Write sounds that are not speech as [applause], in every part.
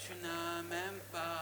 tu n'as même pas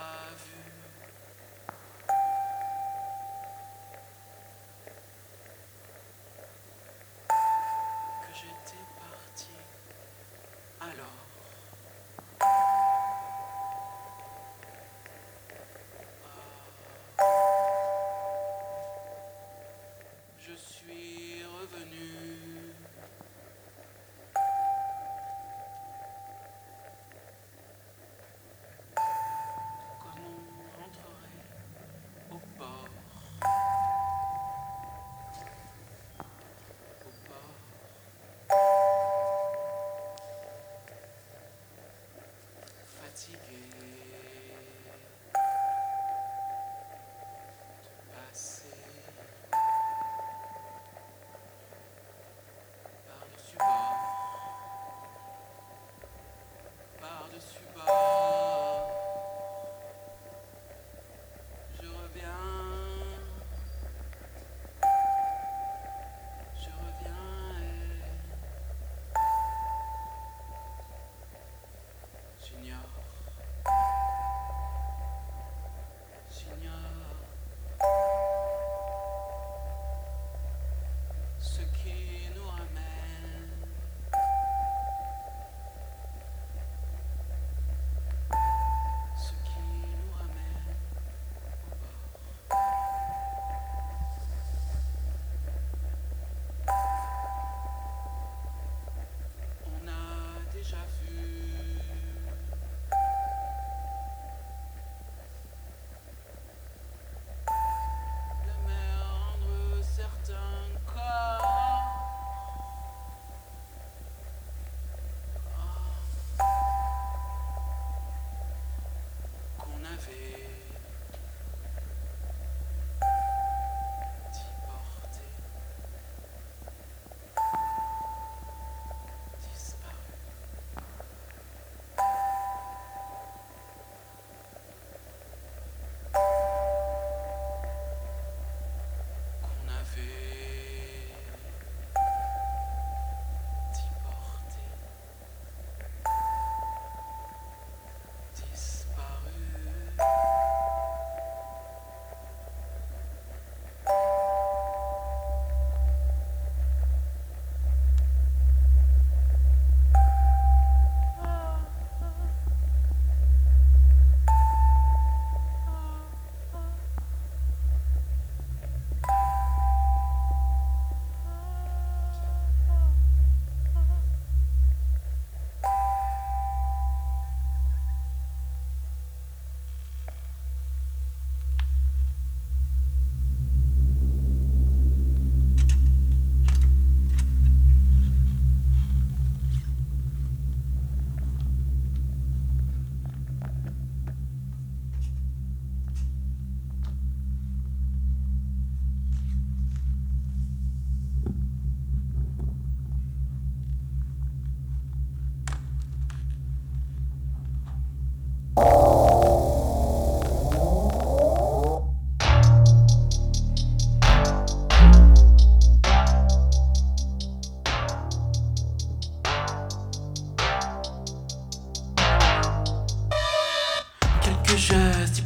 Quelques gestes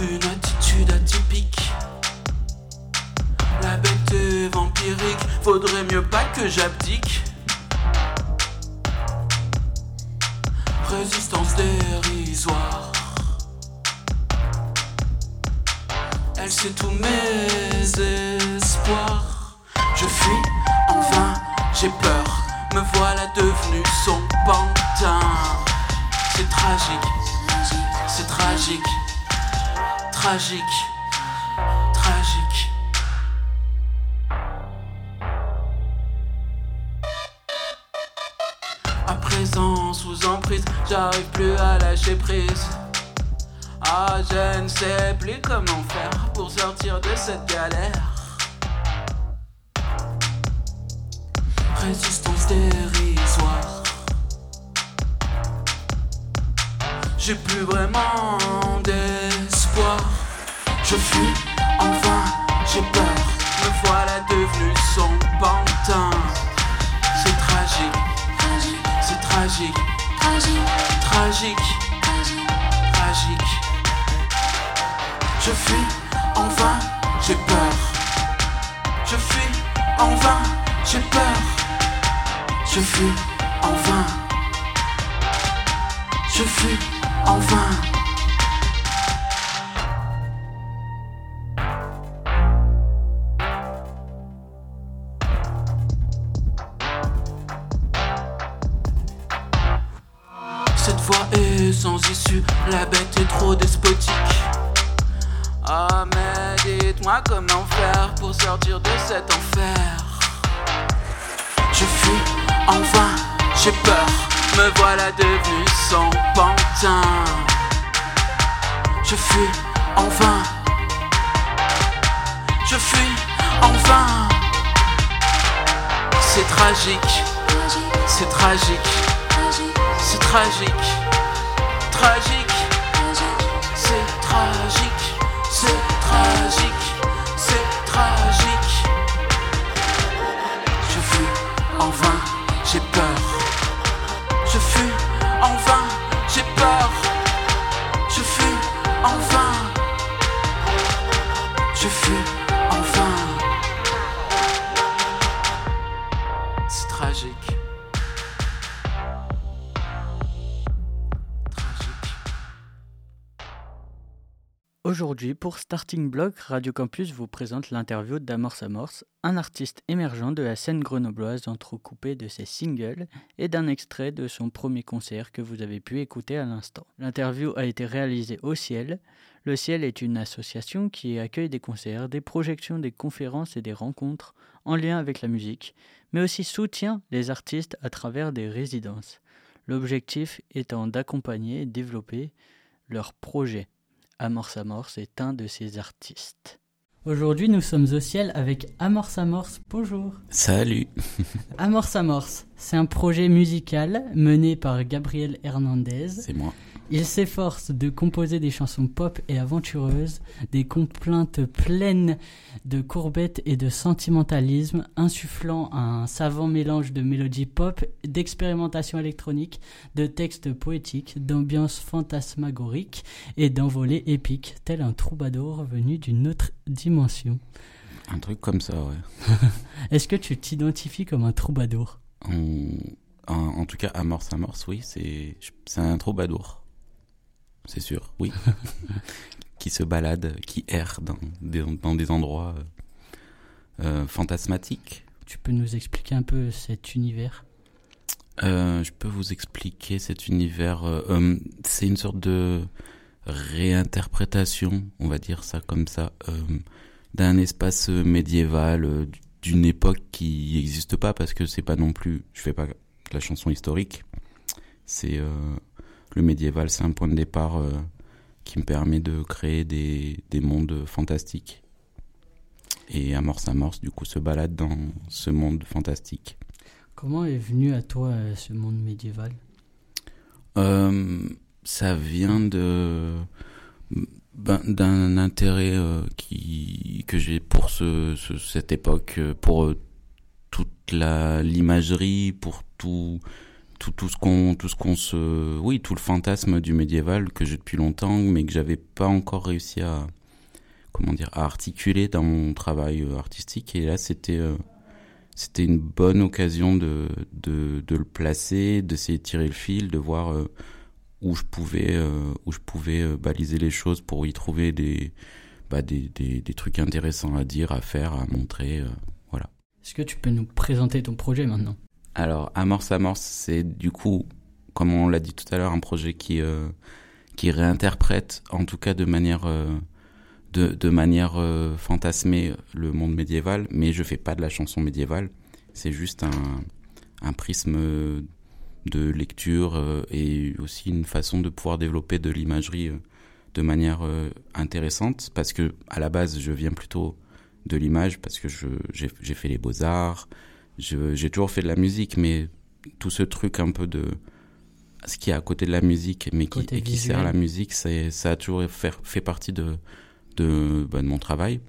une attitude atypique. La bête vampirique, faudrait mieux pas que j'abdique. Résistance dérisoire. Elle sait tous mes espoirs. Je fuis en vain, j'ai peur. Me voilà devenu son pantin. C'est tragique, tragique, tragique, tragique. À présent, sous emprise, j'arrive plus à lâcher prise. Ah, je ne sais plus comment faire pour sortir de cette galère. Résistance dérisoire. J'ai plus vraiment d'espoir. Je fuis en vain, j'ai peur. Me voilà devenu son pantin. C'est tragique, c'est tragique, tragique, tragique, tragique. Je fuis en vain, j'ai peur. Je fuis en vain, j'ai peur. Je fuis en vain. Je fuis en vain. Cette voie est sans issue, la bête est trop despotique. Ah mais dites-moi comment faire pour sortir de cet enfer. Je fuis en vain, j'ai peur, me voilà devenu sans pantin. Je fuis en vain, je fuis en vain. C'est tragique, c'est tragique, c'est tragique, tragique, c'est tragique, c'est tragique, c'est tragique. Je fuis en vain, Aujourd'hui, pour Starting Block, Radio Campus vous présente l'interview d'Amorce Amorce, un artiste émergent de la scène grenobloise entrecoupé de ses singles et d'un extrait de son premier concert que vous avez pu écouter à l'instant. L'interview a été réalisée au Ciel. Le Ciel est une association qui accueille des concerts, des projections, des conférences et des rencontres en lien avec la musique, mais aussi soutient les artistes à travers des résidences. L'objectif étant d'accompagner et développer leurs projets. Amorce Amorce est un de ces artistes. Aujourd'hui, nous sommes au ciel avec Amorce Amorce. Bonjour. Salut. [laughs] Amorce Amorce, c'est un projet musical mené par Gabriel Hernandez. C'est moi. Il s'efforce de composer des chansons pop et aventureuses, des complaintes pleines de courbettes et de sentimentalisme, insufflant un savant mélange de mélodies pop, d'expérimentation électronique, de textes poétiques, d'ambiance fantasmagorique et d'envolées épiques, tel un troubadour venu d'une autre dimension. Un truc comme ça, ouais. [laughs] Est-ce que tu t'identifies comme un troubadour? En, en tout cas, Amorce Amorce, oui, c'est un troubadour. C'est sûr, oui. [laughs] qui se balade, qui erre dans des, dans des endroits euh, euh, fantasmatiques. Tu peux nous expliquer un peu cet univers? Euh, je peux vous expliquer cet univers. euh, c'est une sorte de réinterprétation, on va dire ça comme ça, d'un espace médiéval, d'une époque qui n'existe pas parce que c'est pas non plus. Je fais pas la chanson historique. C'est le médiéval, c'est un point de départ euh, qui me permet de créer des, des mondes fantastiques. Et Amorce Amorce, du coup, se balade dans ce monde fantastique. Comment est venu à toi euh, ce monde médiéval? Euh, ça vient de ben, d'un intérêt euh, qui que j'ai pour ce, ce- cette époque, pour toute la l'imagerie, pour tout tout tout ce qu'on tout ce qu'on se oui tout le fantasme du médiéval que j'ai depuis longtemps, mais que j'avais pas encore réussi à comment dire à articuler dans mon travail euh, artistique. Et là, c'était euh, c'était une bonne occasion de, de, de le placer, d'essayer de tirer le fil, de voir euh, où je pouvais, euh, où je pouvais baliser les choses pour y trouver des, bah, des, des, des trucs intéressants à dire, à faire, à montrer. voilà. Est-ce que tu peux nous présenter ton projet maintenant? Alors, Amorce Amorce, c'est du coup, comme on l'a dit tout à l'heure, un projet qui, euh, qui réinterprète, en tout cas de manière, euh, de, de manière euh, fantasmée, le monde médiéval, mais je fais pas de la chanson médiévale. C'est juste un, un prisme de lecture et aussi une façon de pouvoir développer de l'imagerie de manière intéressante, parce que à la base, je viens plutôt de l'image, parce que j'ai fait les beaux-arts, j'ai toujours fait de la musique, mais tout ce truc un peu de ce qui est à côté de la musique, mais qui, et qui sert à la musique, ça a toujours fait, fait partie de, de, bah, de mon travail.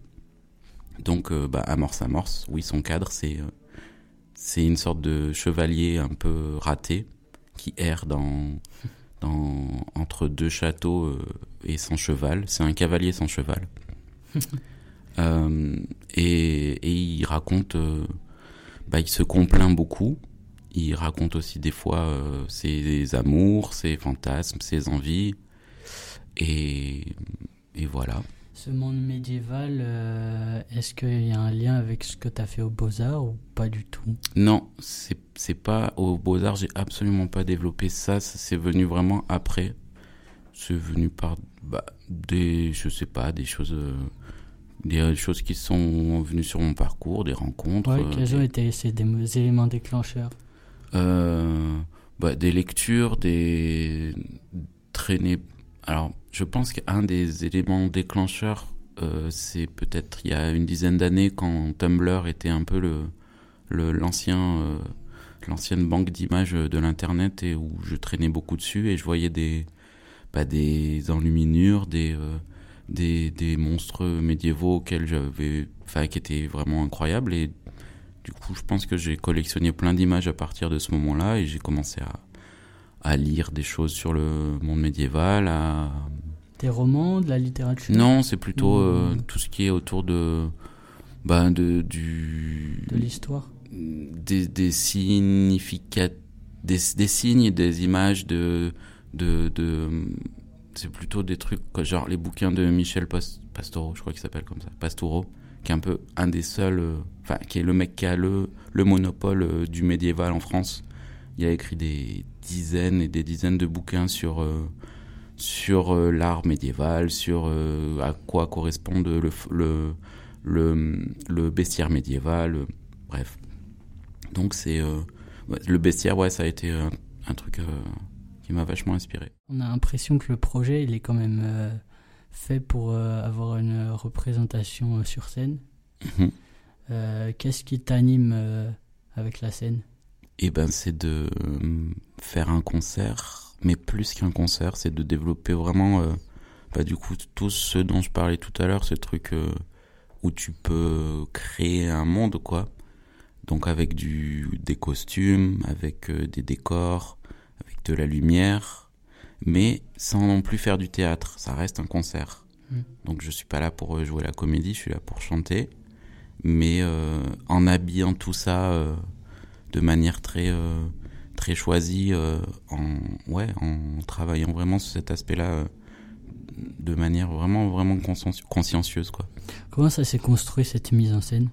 Donc, euh, bah, Amorce Amorce, oui, son cadre, c'est, euh, c'est une sorte de chevalier un peu raté qui erre dans, dans, entre deux châteaux et sans cheval. C'est un cavalier sans cheval. [laughs] et, et, il raconte, bah, il se complaint beaucoup. Il raconte aussi des fois ses amours, ses fantasmes, ses envies. Et, et voilà. Ce monde médiéval, euh, est-ce qu'il y a un lien avec ce que tu as fait aux Beaux-Arts ou pas du tout? Non, c'est pas aux Beaux-Arts, j'ai absolument pas développé ça, c'est venu vraiment après. C'est venu par bah, des, je sais pas, des choses, euh, des choses qui sont venues sur mon parcours, des rencontres. Ouais, quels ont été ces des éléments déclencheurs? Euh, bah, Des lectures, des traînées. Alors, je pense qu'un des éléments déclencheurs, euh, c'est peut-être il y a une dizaine d'années quand Tumblr était un peu le, l'ancien, euh, l'ancienne banque d'images de l'internet et où je traînais beaucoup dessus et je voyais des, bah, des enluminures, des, euh, des, des, monstres médiévaux auxquels j'avais, enfin, qui étaient vraiment incroyables. Et du coup, je pense que j'ai collectionné plein d'images à partir de ce moment-là et j'ai commencé à, à lire des choses sur le monde médiéval, à... Des romans, de la littérature? Non, c'est plutôt euh, tout ce qui est autour de... Bah, de, du... De l'histoire? Des, des significats... Des, des, signes, des images de... de, de c'est plutôt des trucs genre les bouquins de Michel Pastoureau, je crois qu'il s'appelle comme ça, Pastoureau, qui est un peu un des seuls, euh, enfin qui est le mec qui a le, le monopole euh, du médiéval en France. Il a écrit des dizaines et des dizaines de bouquins sur, euh, sur l'art médiéval, sur à quoi correspond le, le, le, le bestiaire médiéval, bref. Donc c'est le bestiaire, ouais, ça a été un, truc qui m'a vachement inspiré. On a l'impression que le projet, il est quand même fait pour avoir une représentation sur scène. Mhm. Qu'est-ce qui t'anime avec la scène? Et ben c'est de euh, faire un concert, mais plus qu'un concert, c'est de développer vraiment, euh, bah, du coup, tout ce dont je parlais tout à l'heure, ce truc euh, où tu peux créer un monde, quoi. Donc avec du, des costumes, avec des décors, avec de la lumière, mais sans non plus faire du théâtre. Ça reste un concert. Mmh. Donc je suis pas là pour jouer la comédie, je suis là pour chanter, mais en habillant tout ça de manière très euh, très choisie euh, en ouais en travaillant vraiment sur cet aspect-là euh, de manière vraiment vraiment consciencieuse quoi. Comment ça s'est construit cette mise en scène?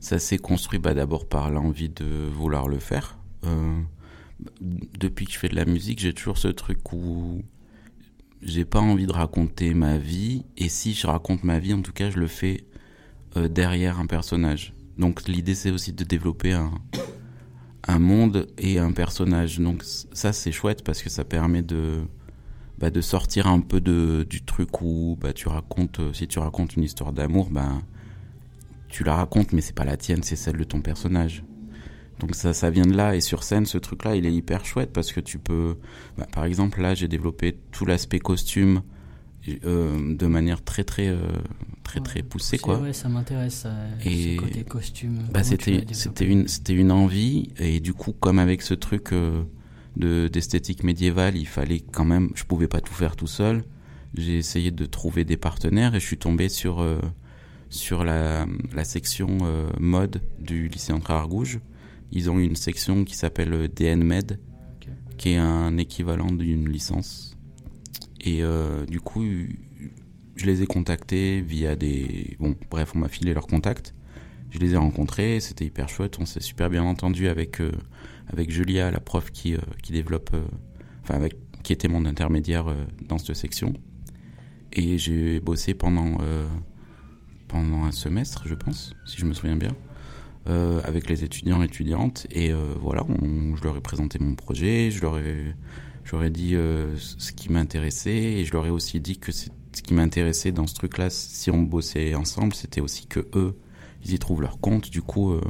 Ça s'est construit bah, d'abord par l'envie de vouloir le faire. Depuis que je fais de la musique, j'ai toujours ce truc où j'ai pas envie de raconter ma vie et si je raconte ma vie, en tout cas, je le fais derrière un personnage. Donc l'idée c'est aussi de développer un, un monde et un personnage. Donc ça c'est chouette parce que ça permet de bah, de sortir un peu de du truc où bah tu racontes euh, si tu racontes une histoire d'amour bah tu la racontes mais c'est pas la tienne, c'est celle de ton personnage. Donc ça ça vient de là et sur scène ce truc là il est hyper chouette parce que tu peux bah, par exemple là j'ai développé tout l'aspect costume euh, de manière très très euh, très très poussée quoi. Ouais, ça m'intéresse et ce côté costume. Bah c'était c'était une c'était une envie et du coup comme avec ce truc euh, de d'esthétique médiévale, il fallait quand même je pouvais pas tout faire tout seul. J'ai essayé de trouver des partenaires et je suis tombé sur sur la, la section mode du lycée entre Argouges. Ils ont une section qui s'appelle DNMed qui est un équivalent d'une licence et euh, du coup, je les ai contactés via des... Bon, bref, on m'a filé leurs contacts. Je les ai rencontrés, c'était hyper chouette, on s'est super bien entendu avec, euh, avec Julia, la prof qui, euh, qui développe... Enfin, avec, qui était mon intermédiaire dans cette section. Et j'ai bossé pendant, pendant un semestre, je pense, si je me souviens bien. Avec les étudiants et étudiantes. Et voilà je leur ai présenté mon projet je leur ai j'aurais dit euh, ce qui m'intéressait. Et je leur ai aussi dit que ce qui m'intéressait dans ce truc-là, si on bossait ensemble, c'était aussi que eux, ils y trouvent leur compte. Du coup, euh,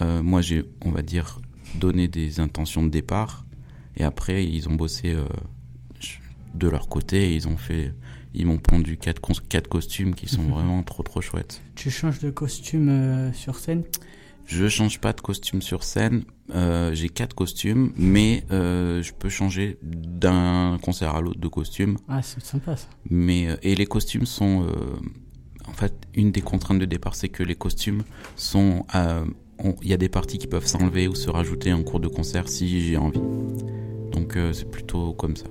euh, moi, j'ai, on va dire, donné des intentions de départ. Et après, ils ont bossé de leur côté ils ont fait, ils m'ont pondu quatre, quatre costumes qui sont [laughs] vraiment trop trop chouettes. Tu changes de costume sur scène? Je change pas de costume sur scène. Euh, j'ai quatre costumes, mais euh, je peux changer d'un concert à l'autre de costume. Ah, c'est sympa ça. Mais euh, et les costumes sont, euh, en fait, une des contraintes de départ, c'est que les costumes sont, euh, on- il y a des parties qui peuvent s'enlever ou se rajouter en cours de concert si j'ai envie. Donc euh, c'est plutôt comme ça.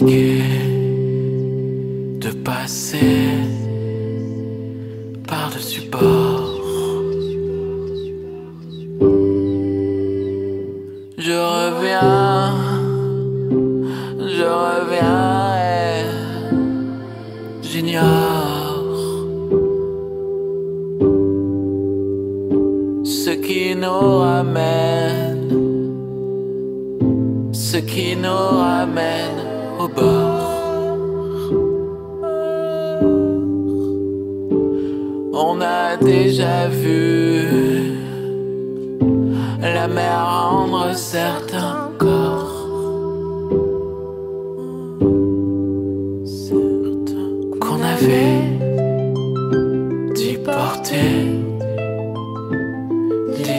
De passer par-dessus bord.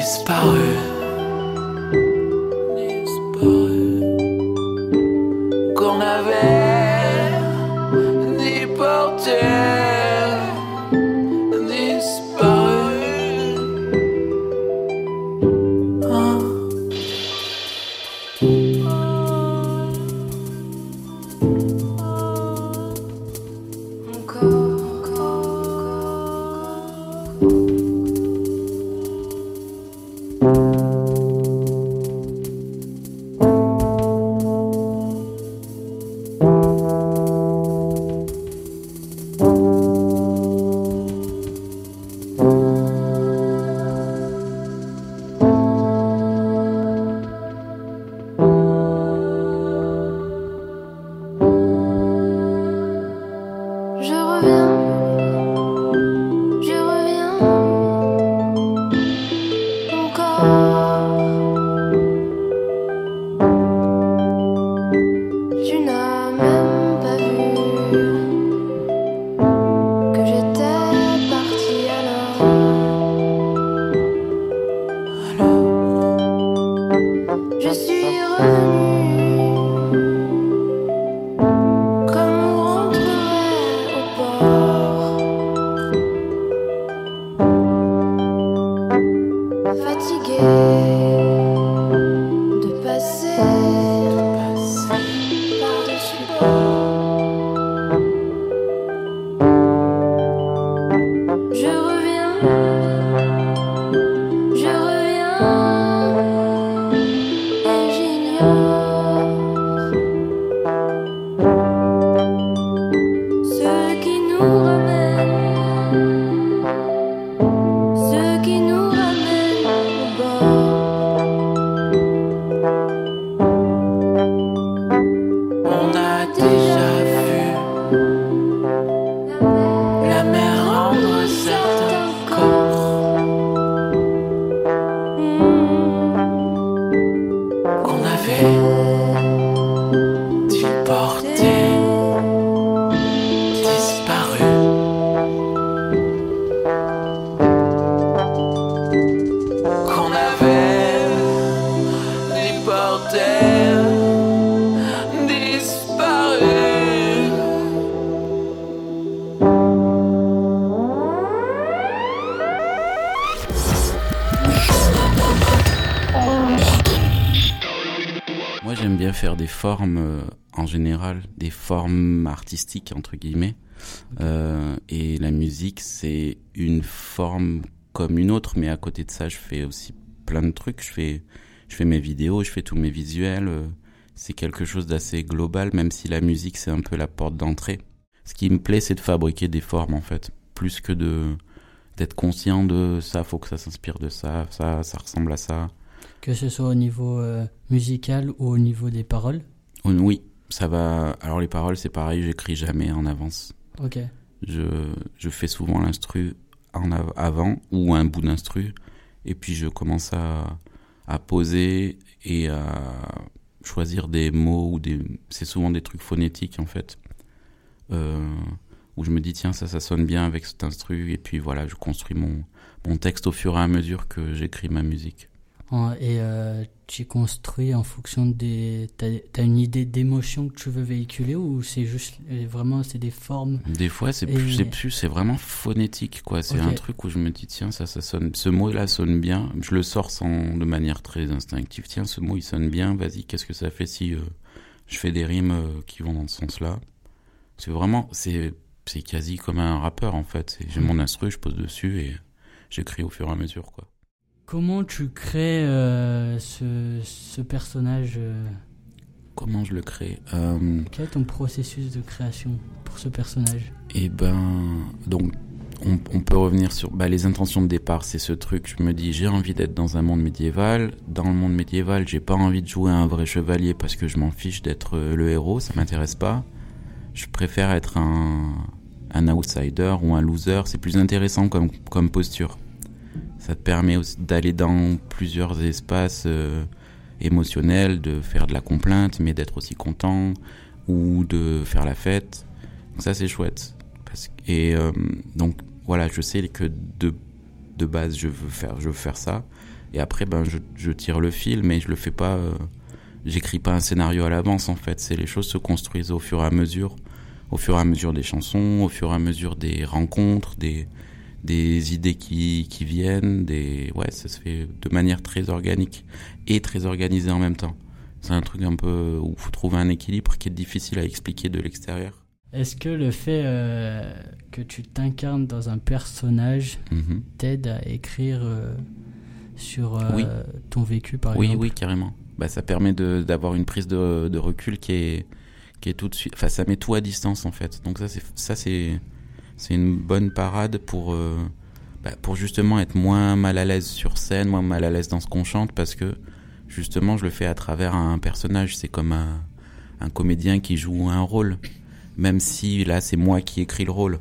Disparu. Moi, j'aime bien faire des formes, euh, en général, des formes artistiques, entre guillemets. Euh, et la musique, c'est une forme comme une autre, mais à côté de ça, je fais aussi plein de trucs. Je fais, je fais mes vidéos, je fais tous mes visuels. euh, c'est quelque chose d'assez global, même si la musique c'est un peu la porte d'entrée. Ce qui me plaît, c'est de fabriquer des formes en fait, plus que de d'être conscient de ça, faut que ça s'inspire de ça, ça, ça ressemble à ça. Que ce soit au niveau euh, musical ou au niveau des paroles Oui, ça va. Alors les paroles, c'est pareil, j'écris jamais en avance. Ok. Je, je fais souvent l'instru en av- avant ou un bout d'instru, et puis je commence à, à poser et à choisir des mots ou des. C'est souvent des trucs phonétiques en fait, euh, où je me dis tiens ça ça sonne bien avec cet instru, et puis voilà je construis mon mon texte au fur et à mesure que j'écris ma musique. Et euh, tu construis en fonction des. T'as as une idée d'émotion que tu veux véhiculer ou c'est juste euh, vraiment c'est des formes Des fois, c'est Et- plus, c'est plus, c'est vraiment phonétique, quoi. C'est un truc où je me dis, tiens, ça, ça sonne, ce mot-là sonne bien. Je le sors sans, de manière très instinctive. Tiens, ce mot, il sonne bien. Vas-y, qu'est-ce que ça fait si euh, je fais des rimes euh, qui vont dans ce sens-là? C'est vraiment, c'est, c'est quasi comme un rappeur, en fait. J'ai Mm. mon instru, je pose dessus et j'écris au fur et à mesure, quoi. Comment tu crées euh, ce, ce personnage euh, Comment je le crée Euh, Quel est ton processus de création pour ce personnage? Et ben, donc, on, on peut revenir sur bah, les intentions de départ. C'est ce truc, je me dis, j'ai envie d'être dans un monde médiéval. Dans le monde médiéval, j'ai pas envie de jouer un vrai chevalier parce que je m'en fiche d'être le héros, ça m'intéresse pas. Je préfère être un, un outsider ou un loser. C'est plus intéressant comme, comme posture. Ça te permet d'aller dans plusieurs espaces euh, émotionnels, de faire de la complainte, mais d'être aussi content ou de faire la fête. Donc ça, c'est chouette. Et euh, donc, voilà, je sais que de, de base, je veux faire, je veux faire ça. Et après, ben, je, je tire le fil, mais je le fais pas. euh, J'écris pas un scénario à l'avance, en fait. C'est les choses se construisent au fur et à mesure. Au fur et à mesure des chansons, au fur et à mesure des rencontres, des, des idées qui, qui viennent. Des... Ouais, ça se fait de manière très organique et très organisée en même temps. C'est un truc un peu où il faut trouver un équilibre qui est difficile à expliquer de l'extérieur. Est-ce que le fait euh, que tu t'incarnes dans un personnage Mhm. t'aide à écrire euh, sur euh, Oui. ton vécu par Oui, exemple? oui, carrément. Bah, ça permet d'avoir une prise de, de recul qui est, qui est tout de suite. Enfin, ça met tout à distance en fait. Donc ça, c'est c'est une bonne parade pour euh, bah, pour justement être moins mal à l'aise sur scène, moins mal à l'aise dans ce qu'on chante, parce que justement, je le fais à travers un personnage. C'est comme un, un comédien qui joue un rôle, même si là, c'est moi qui écris le rôle.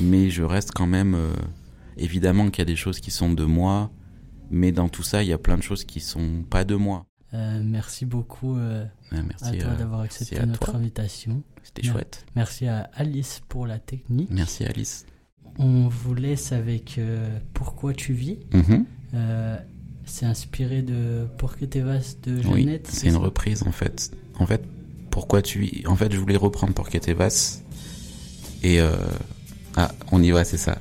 Mais je reste quand même. euh, évidemment qu'il y a des choses qui sont de moi, mais dans tout ça, il y a plein de choses qui sont pas de moi. Euh, merci beaucoup euh, Ouais, à merci, toi euh, d'avoir merci accepté à notre toi. invitation. C'était chouette. Merci à Alice pour la technique. Merci Alice. On vous laisse avec Pourquoi tu vis? Mhm. C'est inspiré de Pour que tes vastes de Oui, Jeannette. c'est une reprise en fait. En fait, pourquoi tu y- En fait, je voulais reprendre Porquete Vas. Et ah, on y va, c'est ça.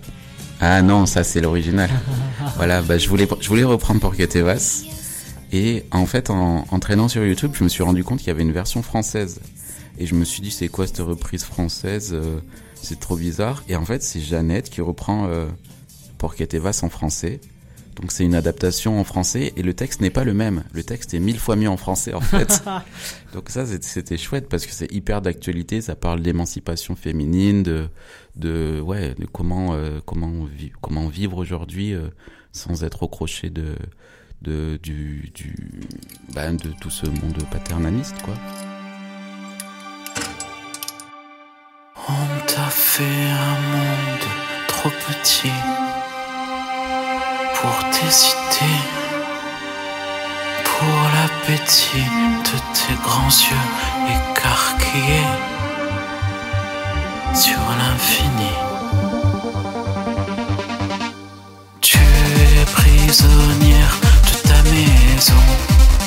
Ah non, ça c'est l'original. [laughs] voilà, bah, je voulais je voulais reprendre Porquete Vas. Et en fait, en, en traînant sur YouTube, je me suis rendu compte qu'il y avait une version française. Et je me suis dit, c'est quoi cette reprise française euh, C'est trop bizarre. Et en fait, c'est Jeannette qui reprend euh, Vas en français. Donc c'est une adaptation en français et le texte n'est pas le même. Le texte est mille fois mieux en français en fait. [laughs] Donc ça c'était chouette parce que c'est hyper d'actualité. Ça parle d'émancipation féminine, de de ouais de comment euh, comment vi- comment vivre aujourd'hui euh, sans être accroché de de du du bah, de tout ce monde paternaliste quoi. On t'a fait un monde trop petit pour idées, pour l'appétit de tes grands yeux écarquillés sur l'infini. Tu es prisonnière de